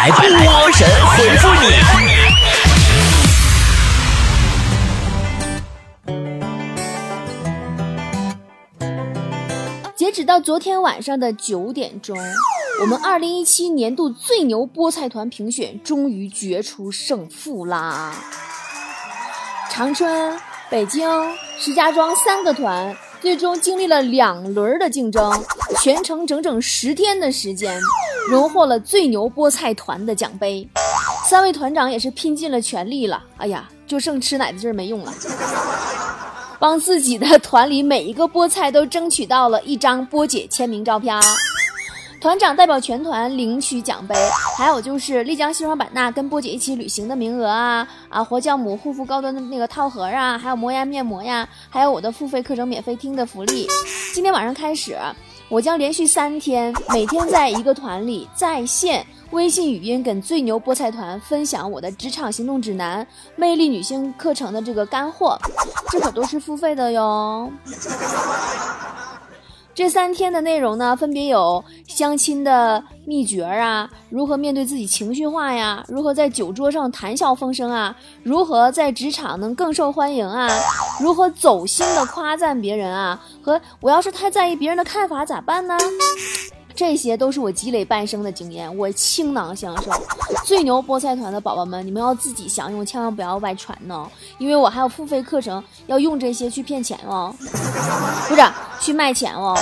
来，波神回复你。截止到昨天晚上的九点钟，我们二零一七年度最牛菠菜团评选终于决出胜负啦！长春、北京、石家庄三个团最终经历了两轮的竞争，全程整整十天的时间，荣获了最牛菠菜团的奖杯。三位团长也是拼尽了全力了，哎呀，就剩吃奶的劲儿没用了。帮自己的团里每一个菠菜都争取到了一张波姐签名照片，团长代表全团领取奖杯，还有就是丽江西双版纳跟波姐一起旅行的名额啊啊，活酵母护肤高端的那个套盒啊，还有磨牙面膜呀，还有我的付费课程免费听的福利。今天晚上开始，我将连续三天，每天在一个团里在线。微信语音跟最牛菠菜团分享我的职场行动指南、魅力女性课程的这个干货，这可都是付费的哟。这三天的内容呢，分别有相亲的秘诀啊，如何面对自己情绪化呀，如何在酒桌上谈笑风生啊，如何在职场能更受欢迎啊，如何走心的夸赞别人啊，和我要是太在意别人的看法咋办呢？这些都是我积累半生的经验，我倾囊相授。最牛菠菜团的宝宝们，你们要自己享用，千万不要外传呢，因为我还有付费课程要用这些去骗钱哦，不是去卖钱哦。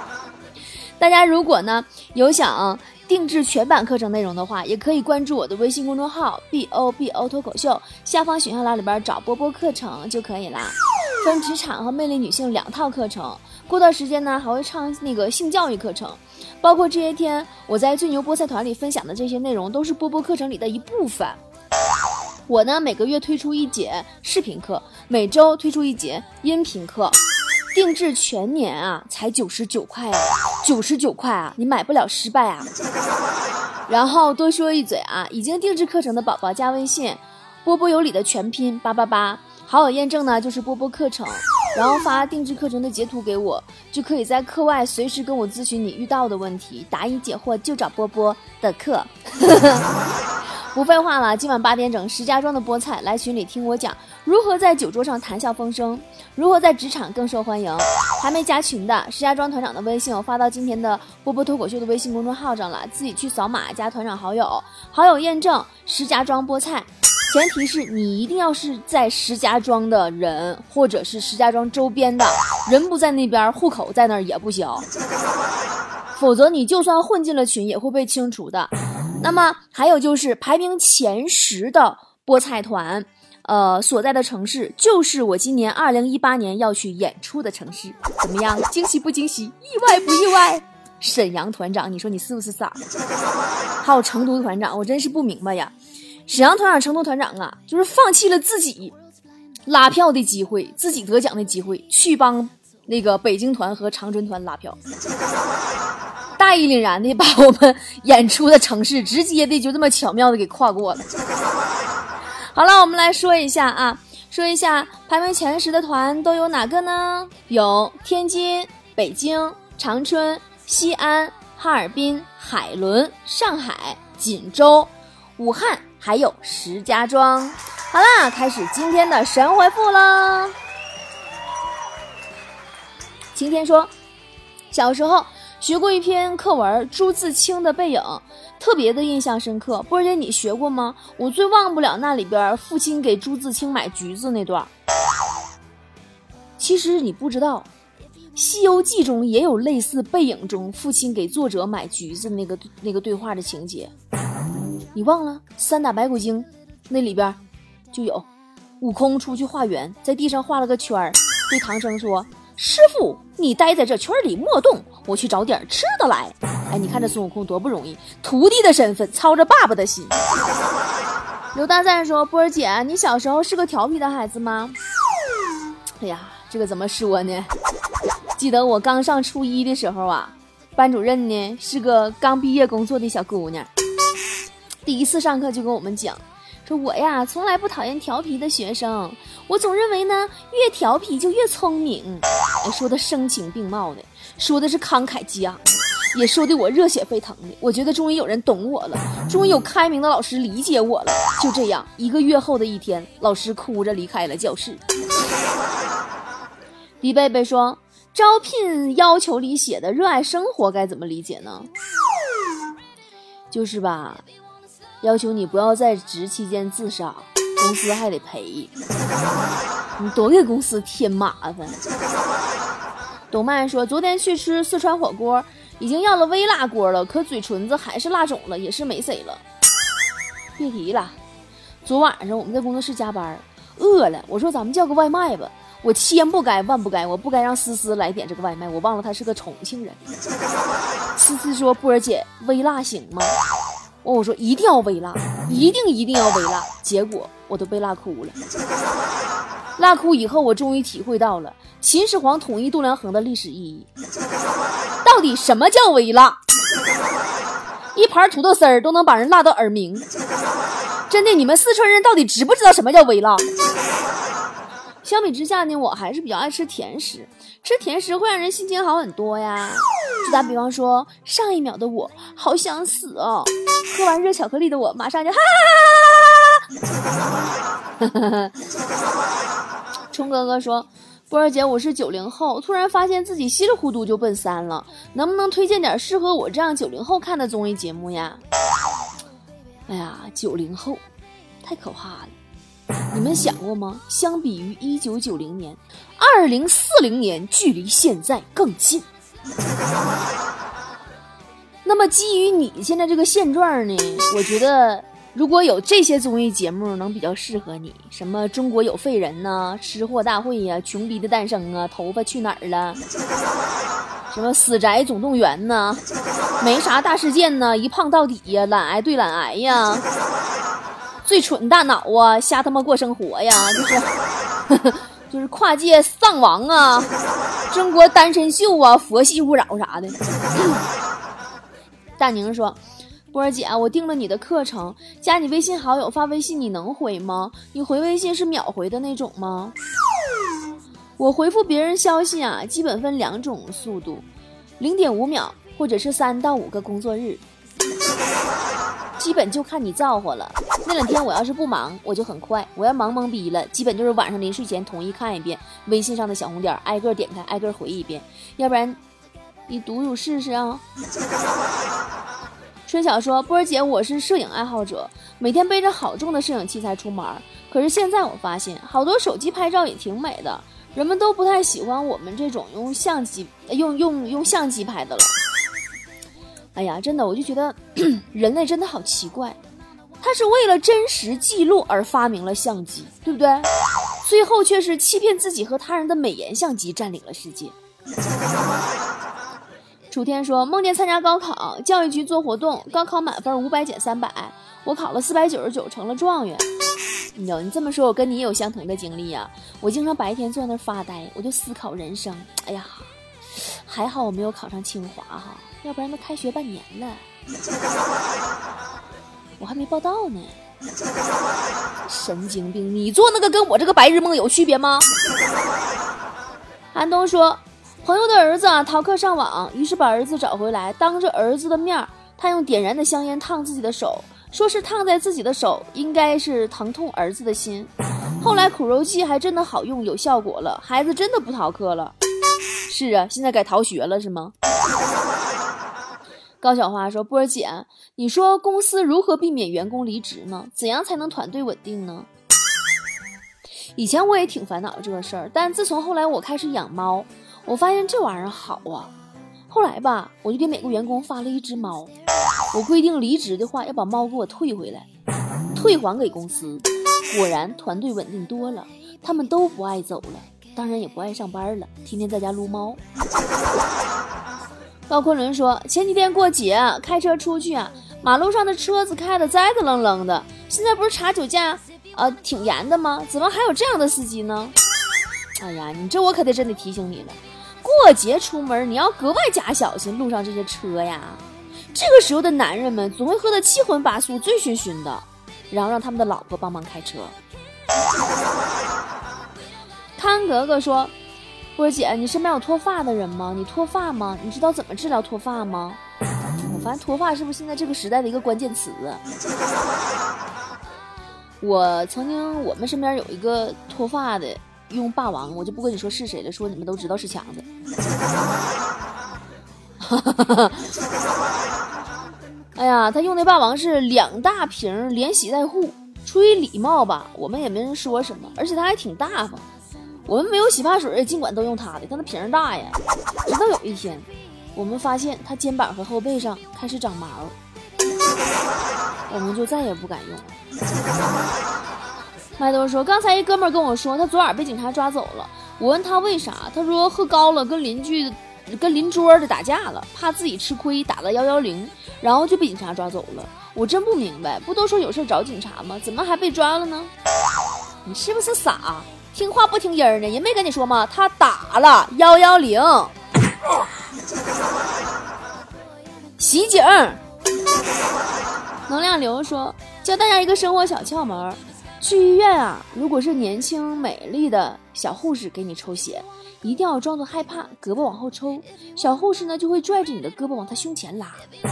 大家如果呢有想定制全版课程内容的话，也可以关注我的微信公众号 b o b o 脱口秀，下方选项栏里边找波波课程就可以啦。分职场和魅力女性两套课程。过段时间呢，还会上那个性教育课程，包括这些天我在最牛菠菜团里分享的这些内容，都是波波课程里的一部分。我呢，每个月推出一节视频课，每周推出一节音频课，定制全年啊，才九十九块啊，九十九块啊，你买不了失败啊。然后多说一嘴啊，已经定制课程的宝宝加微信，波波有理的全拼八八八，好友验证呢就是波波课程。然后发定制课程的截图给我，就可以在课外随时跟我咨询你遇到的问题，答疑解惑就找波波的课。不废话了，今晚八点整，石家庄的菠菜来群里听我讲如何在酒桌上谈笑风生，如何在职场更受欢迎。还没加群的，石家庄团长的微信我发到今天的波波脱口秀的微信公众号上了，自己去扫码加团长好友，好友验证石家庄菠菜。前提是你一定要是在石家庄的人，或者是石家庄周边的人不在那边，户口在那儿也不行，否则你就算混进了群，也会被清除的。那么还有就是排名前十的菠菜团，呃，所在的城市就是我今年二零一八年要去演出的城市，怎么样？惊喜不惊喜？意外不意外？沈阳团长，你说你是不是傻？还有成都团长，我真是不明白呀。沈阳团长、成都团长啊，就是放弃了自己拉票的机会、自己得奖的机会，去帮那个北京团和长春团拉票，大义凛然的把我们演出的城市直接的就这么巧妙的给跨过了。好了，我们来说一下啊，说一下排名前十的团都有哪个呢？有天津、北京、长春、西安、哈尔滨、海伦、上海、锦州、武汉。还有石家庄，好啦，开始今天的神回复了。晴天说，小时候学过一篇课文《朱自清的背影》，特别的印象深刻。波姐，你学过吗？我最忘不了那里边父亲给朱自清买橘子那段。其实你不知道，《西游记》中也有类似背影中父亲给作者买橘子那个那个对话的情节。你忘了三打白骨精，那里边就有悟空出去化缘，在地上画了个圈儿，对唐僧说：“师傅，你待在这圈里莫动，我去找点吃的来。”哎，你看这孙悟空多不容易，徒弟的身份操着爸爸的心。刘大赞说：“波儿姐，你小时候是个调皮的孩子吗？”哎呀，这个怎么说呢？记得我刚上初一的时候啊，班主任呢是个刚毕业工作的小姑娘。第一次上课就跟我们讲，说我呀从来不讨厌调皮的学生，我总认为呢越调皮就越聪明。说的声情并茂的，说的是慷慨激昂。也说的我热血沸腾的。我觉得终于有人懂我了，终于有开明的老师理解我了。就这样，一个月后的一天，老师哭着离开了教室。李贝贝说：“招聘要求里写的热爱生活该怎么理解呢？就是吧，要求你不要在职期间自杀，公司还得赔，你多给公司添麻烦。”董曼说：“昨天去吃四川火锅，已经要了微辣锅了，可嘴唇子还是辣肿了，也是没谁了。别提了，昨晚上我们在工作室加班，饿了，我说咱们叫个外卖吧。”我千不该万不该，我不该让思思来点这个外卖。我忘了他是个重庆人。思思说：“波儿姐，微辣行吗？”我我说一定要微辣，一定一定要微辣。结果我都被辣哭了。辣哭以后，我终于体会到了秦始皇统一度量衡的历史意义。到底什么叫微辣？一盘土豆丝都能把人辣到耳鸣。真的，你们四川人到底知不知道什么叫微辣？相比之下呢，我还是比较爱吃甜食，吃甜食会让人心情好很多呀。就打比方说，上一秒的我好想死哦，喝完热巧克力的我马上就哈哈哈哈。冲哥哥说，波儿姐，我是九零后，突然发现自己稀里糊涂就奔三了，能不能推荐点适合我这样九零后看的综艺节目呀？哎呀，九零后，太可怕了。你们想过吗？相比于一九九零年，二零四零年距离现在更近。那么基于你现在这个现状呢？我觉得如果有这些综艺节目能比较适合你，什么《中国有废人》呐，《吃货大会》呀，《穷逼的诞生》啊，《头发去哪儿了》，什么《死宅总动员》呐，没啥大事件呢，一胖到底呀，懒癌对懒癌呀。最蠢大脑啊，瞎他妈过生活呀，就是就是跨界丧王啊，中国单身秀啊，佛系勿扰啥的。大宁说：“波儿姐，我订了你的课程，加你微信好友发微信，你能回吗？你回微信是秒回的那种吗？我回复别人消息啊，基本分两种速度，零点五秒或者是三到五个工作日。”基本就看你造化了。那两天我要是不忙，我就很快；我要忙懵逼了，基本就是晚上临睡前统一看一遍微信上的小红点，挨个点开，挨个回一遍。要不然，你读读试试啊。春晓说：“波儿姐，我是摄影爱好者，每天背着好重的摄影器材出门。可是现在我发现，好多手机拍照也挺美的，人们都不太喜欢我们这种用相机、用用用相机拍的了。”哎呀，真的，我就觉得 人类真的好奇怪，他是为了真实记录而发明了相机，对不对？最后却是欺骗自己和他人的美颜相机占领了世界。楚天说，梦见参加高考，教育局做活动，高考满分五百减三百，我考了四百九十九，成了状元。哟，你这么说，我跟你也有相同的经历呀。我经常白天坐在那发呆，我就思考人生。哎呀，还好我没有考上清华哈。要不然都开学半年了，我还没报到呢。神经病！你做那个跟我这个白日梦有区别吗？韩东说，朋友的儿子啊逃课上网，于是把儿子找回来，当着儿子的面，他用点燃的香烟烫自己的手，说是烫在自己的手，应该是疼痛儿子的心。后来苦肉计还真的好用，有效果了，孩子真的不逃课了。是啊，现在改逃学了是吗？高小花说：“波儿姐，你说公司如何避免员工离职呢？怎样才能团队稳定呢？”以前我也挺烦恼这个事儿，但自从后来我开始养猫，我发现这玩意儿好啊。后来吧，我就给每个员工发了一只猫，我规定离职的话要把猫给我退回来，退还给公司。果然团队稳定多了，他们都不爱走了，当然也不爱上班了，天天在家撸猫。高昆仑说：“前几天过节，开车出去啊，马路上的车子开的栽栽愣愣的。现在不是查酒驾，呃，挺严的吗？怎么还有这样的司机呢？哎呀，你这我可得真得提醒你了，过节出门你要格外加小心路上这些车呀。这个时候的男人们总会喝得七荤八素、醉醺醺的，然后让他们的老婆帮忙开车。”康格格说。波姐，你身边有脱发的人吗？你脱发吗？你知道怎么治疗脱发吗？我发现脱发是不是现在这个时代的一个关键词？我曾经我们身边有一个脱发的用霸王，我就不跟你说是谁了，说你们都知道是强子。哎呀，他用的霸王是两大瓶连洗带护，出于礼貌吧，我们也没人说什么，而且他还挺大方。我们没有洗发水，尽管都用它的，但他瓶儿大呀。直到有一天，我们发现他肩膀和后背上开始长毛，我们就再也不敢用了。麦兜说：“刚才一哥们跟我说，他昨晚被警察抓走了。我问他为啥，他说喝高了，跟邻居、跟邻桌的打架了，怕自己吃亏，打了幺幺零，然后就被警察抓走了。我真不明白，不都说有事找警察吗？怎么还被抓了呢？你是不是傻？”听话不听音儿呢？人没跟你说吗？他打了幺幺零，袭警。能量流说，教大家一个生活小窍门：去医院啊，如果是年轻美丽的小护士给你抽血，一定要装作害怕，胳膊往后抽，小护士呢就会拽着你的胳膊往他胸前拉，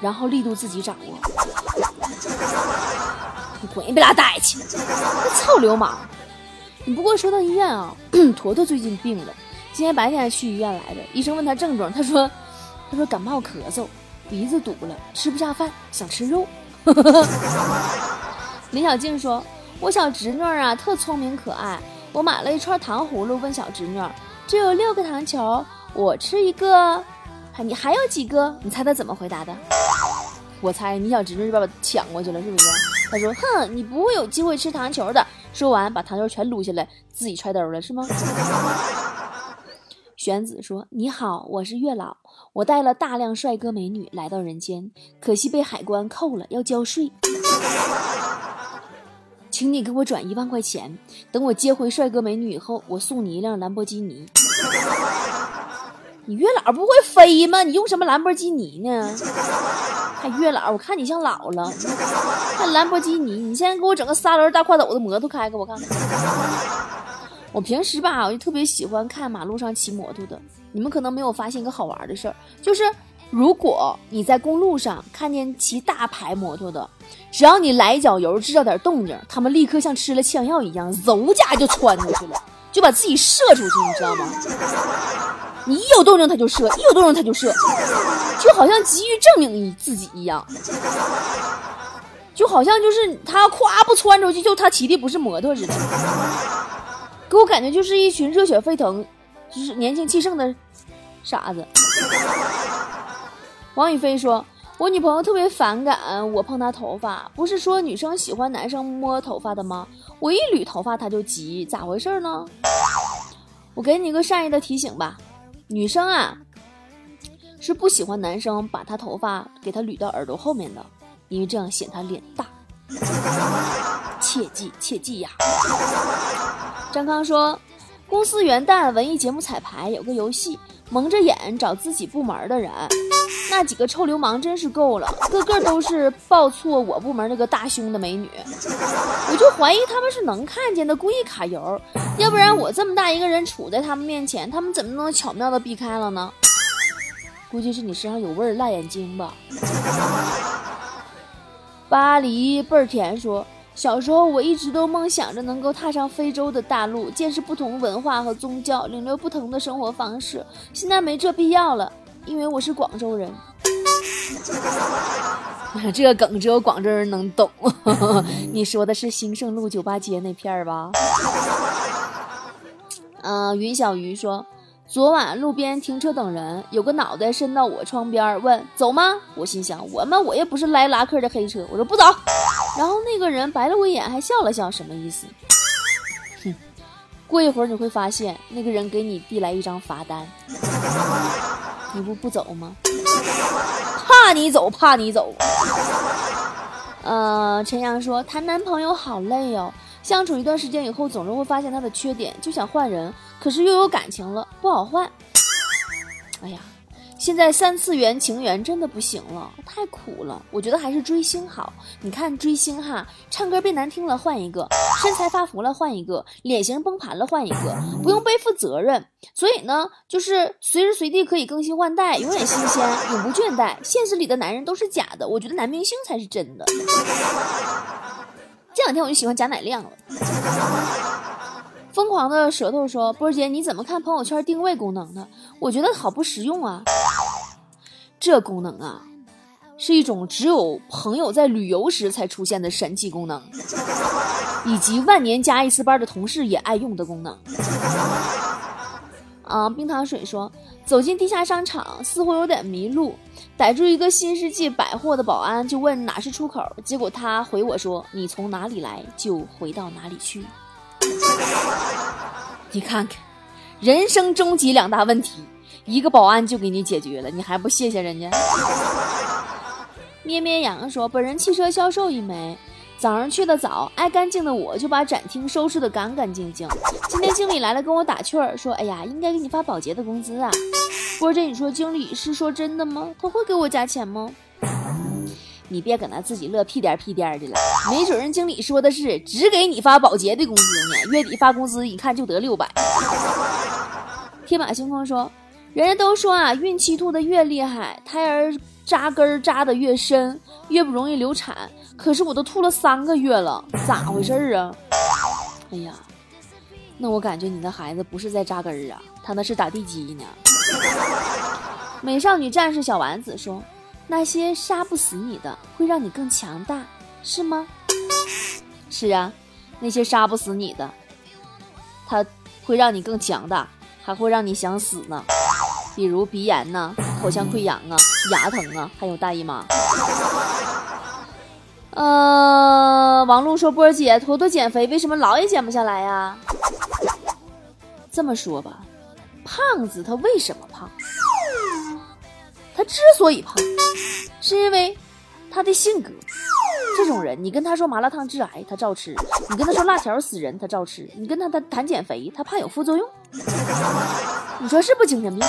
然后力度自己掌握。你滚，别拉呆去！臭流氓！你不过说到医院啊，坨坨最近病了，今天白天还去医院来的。医生问他症状，他说：“他说感冒咳嗽，鼻子堵了，吃不下饭，想吃肉。”林小静说：“我小侄女啊，特聪明可爱。我买了一串糖葫芦，问小侄女：只有六个糖球，我吃一个，你还有几个？你猜他怎么回答的？我猜你小侄女就把我抢过去了，是不是？”他说：“哼，你不会有机会吃糖球的。”说完，把糖球全撸下来，自己揣兜了，是吗？玄子说：“你好，我是月老，我带了大量帅哥美女来到人间，可惜被海关扣了，要交税，请你给我转一万块钱，等我接回帅哥美女以后，我送你一辆兰博基尼。你月老不会飞吗？你用什么兰博基尼呢？”还月老，我看你像老了。看兰博基尼，你现在给我整个三轮大跨斗的摩托开开，我看看。我平时吧，我就特别喜欢看马路上骑摩托的。你们可能没有发现一个好玩的事儿，就是如果你在公路上看见骑大牌摩托的，只要你来一脚油，制造点动静，他们立刻像吃了枪药一样，嗖家就窜出去了，就把自己射出去，你知道吗？你一有动静他就射，一有动静他就射，就好像急于证明你自己一样，就好像就是他夸不窜出去，就他骑的不是摩托似的，给我感觉就是一群热血沸腾、就是年轻气盛的傻子。王宇飞说：“我女朋友特别反感我碰她头发，不是说女生喜欢男生摸头发的吗？我一捋头发她就急，咋回事呢？我给你个善意的提醒吧。”女生啊，是不喜欢男生把她头发给她捋到耳朵后面的，因为这样显她脸大。切记切记呀！张康说，公司元旦文艺节目彩排有个游戏，蒙着眼找自己部门的人，那几个臭流氓真是够了，个个都是报错我部门那个大胸的美女，我就怀疑他们是能看见的，故意卡油。要不然我这么大一个人杵在他们面前，他们怎么能巧妙的避开了呢？估计是你身上有味儿，辣眼睛吧。巴黎倍儿甜说，小时候我一直都梦想着能够踏上非洲的大陆，见识不同文化和宗教，领略不同的生活方式。现在没这必要了，因为我是广州人。这个梗只有广州人能懂。你说的是兴盛路酒吧街那片儿吧？嗯，云小鱼说，昨晚路边停车等人，有个脑袋伸到我窗边问走吗？我心想，我们我也不是来拉客的黑车，我说不走。然后那个人白了我一眼，还笑了笑，什么意思？哼，过一会儿你会发现，那个人给你递来一张罚单，你不不走吗？怕你走，怕你走。呃，陈阳说谈男朋友好累哦。相处一段时间以后，总是会发现他的缺点，就想换人，可是又有感情了，不好换。哎呀，现在三次元情缘真的不行了，太苦了。我觉得还是追星好。你看追星哈，唱歌变难听了换一个，身材发福了换一个，脸型崩盘了换一个，不用背负责任。所以呢，就是随时随地可以更新换代，永远新鲜，永不倦怠。现实里的男人都是假的，我觉得男明星才是真的。这两天我就喜欢贾乃亮了。疯狂的舌头说：“波儿姐，你怎么看朋友圈定位功能呢？我觉得好不实用啊！这功能啊，是一种只有朋友在旅游时才出现的神奇功能，以及万年加一次班的同事也爱用的功能。”啊，冰糖水说：“走进地下商场，似乎有点迷路，逮住一个新世纪百货的保安，就问哪是出口，结果他回我说：‘你从哪里来，就回到哪里去。’”你看看，人生终极两大问题，一个保安就给你解决了，你还不谢谢人家？咩咩羊说：“本人汽车销售一枚，早上去的早，爱干净的我就把展厅收拾的干干净净。今天经理来了，跟我打趣儿说：‘哎呀，应该给你发保洁的工资啊。’波姐，你说经理是说真的吗？他会给我加钱吗？”你别搁那自己乐屁颠屁颠的了，没准人经理说的是只给你发保洁的工资呢，月底发工资一看就得六百。天马行空说，人家都说啊，孕期吐的越厉害，胎儿扎根扎的越深，越不容易流产。可是我都吐了三个月了，咋回事啊？哎呀，那我感觉你的孩子不是在扎根儿啊，他那是打地基呢。美少女战士小丸子说。那些杀不死你的，会让你更强大，是吗？是啊，那些杀不死你的，他会让你更强大，还会让你想死呢。比如鼻炎呐、口腔溃疡啊、牙疼啊，还有大姨妈。呃，王璐说：“波儿姐，坨坨减肥为什么老也减不下来呀？”这么说吧，胖子他为什么胖？他之所以胖。是因为他的性格，这种人，你跟他说麻辣烫致癌，他照吃；你跟他说辣条死人，他照吃；你跟他谈谈减肥，他怕有副作用。你说是不精神病？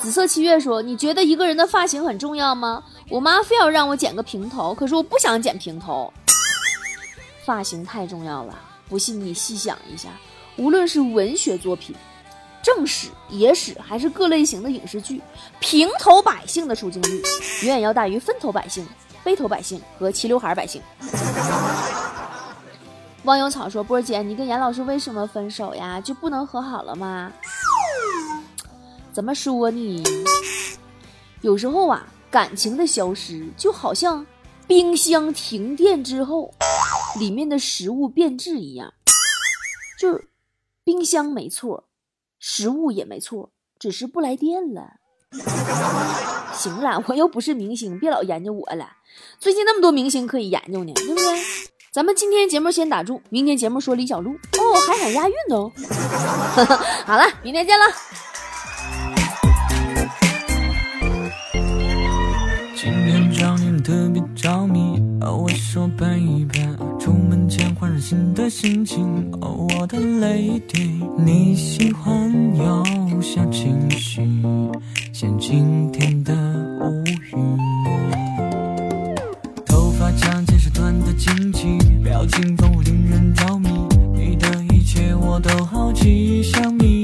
紫色七月说：“你觉得一个人的发型很重要吗？我妈非要让我剪个平头，可是我不想剪平头。发型太重要了，不信你细想一下，无论是文学作品。”正史、野史还是各类型的影视剧，平头百姓的出镜率远远要大于分头百姓、背头百姓和齐刘海百姓。汪有草说：“波儿姐，你跟严老师为什么分手呀？就不能和好了吗？”怎么说呢？有时候啊，感情的消失就好像冰箱停电之后，里面的食物变质一样，就是冰箱没错。食物也没错，只是不来电了。行了，我又不是明星，别老研究我了。最近那么多明星可以研究呢，对不对？咱们今天节目先打住，明天节目说李小璐哦，还想押韵呢哦。好了，明天见了。今天找你特别着迷，我说伴一伴。出门前换上新的心情，哦，我的 lady，你喜欢有小情绪，像今天的乌云。惊奇，表情总令人着迷，你的一切我都好奇，想你。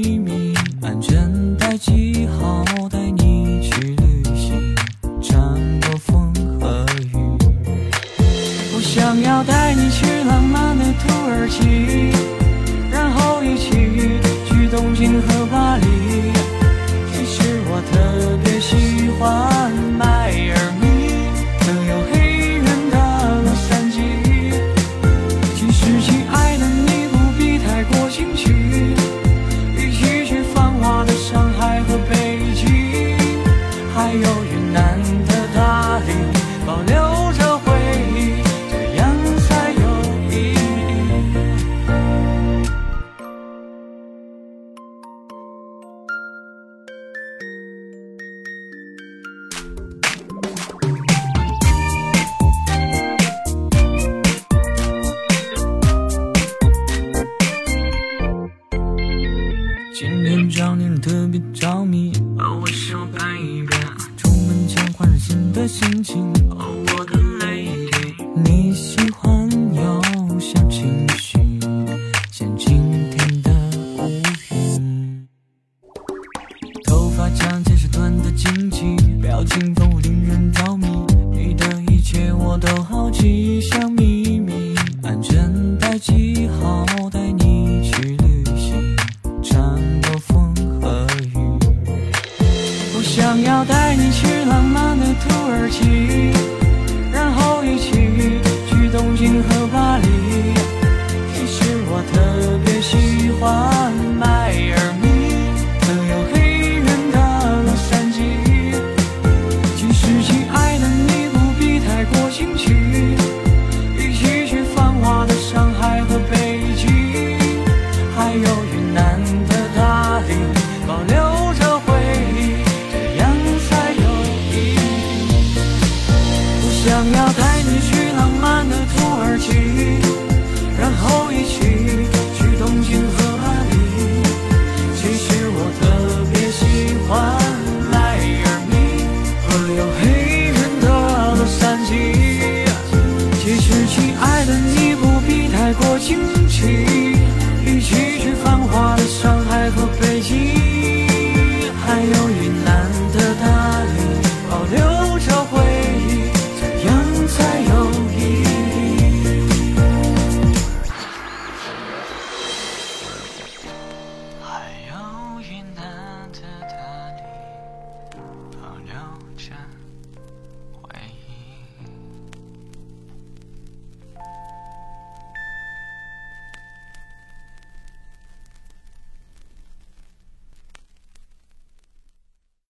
着迷，哦，我想拍一遍，出门前换上新的心情，哦，我的。亲爱的你不必太过惊奇。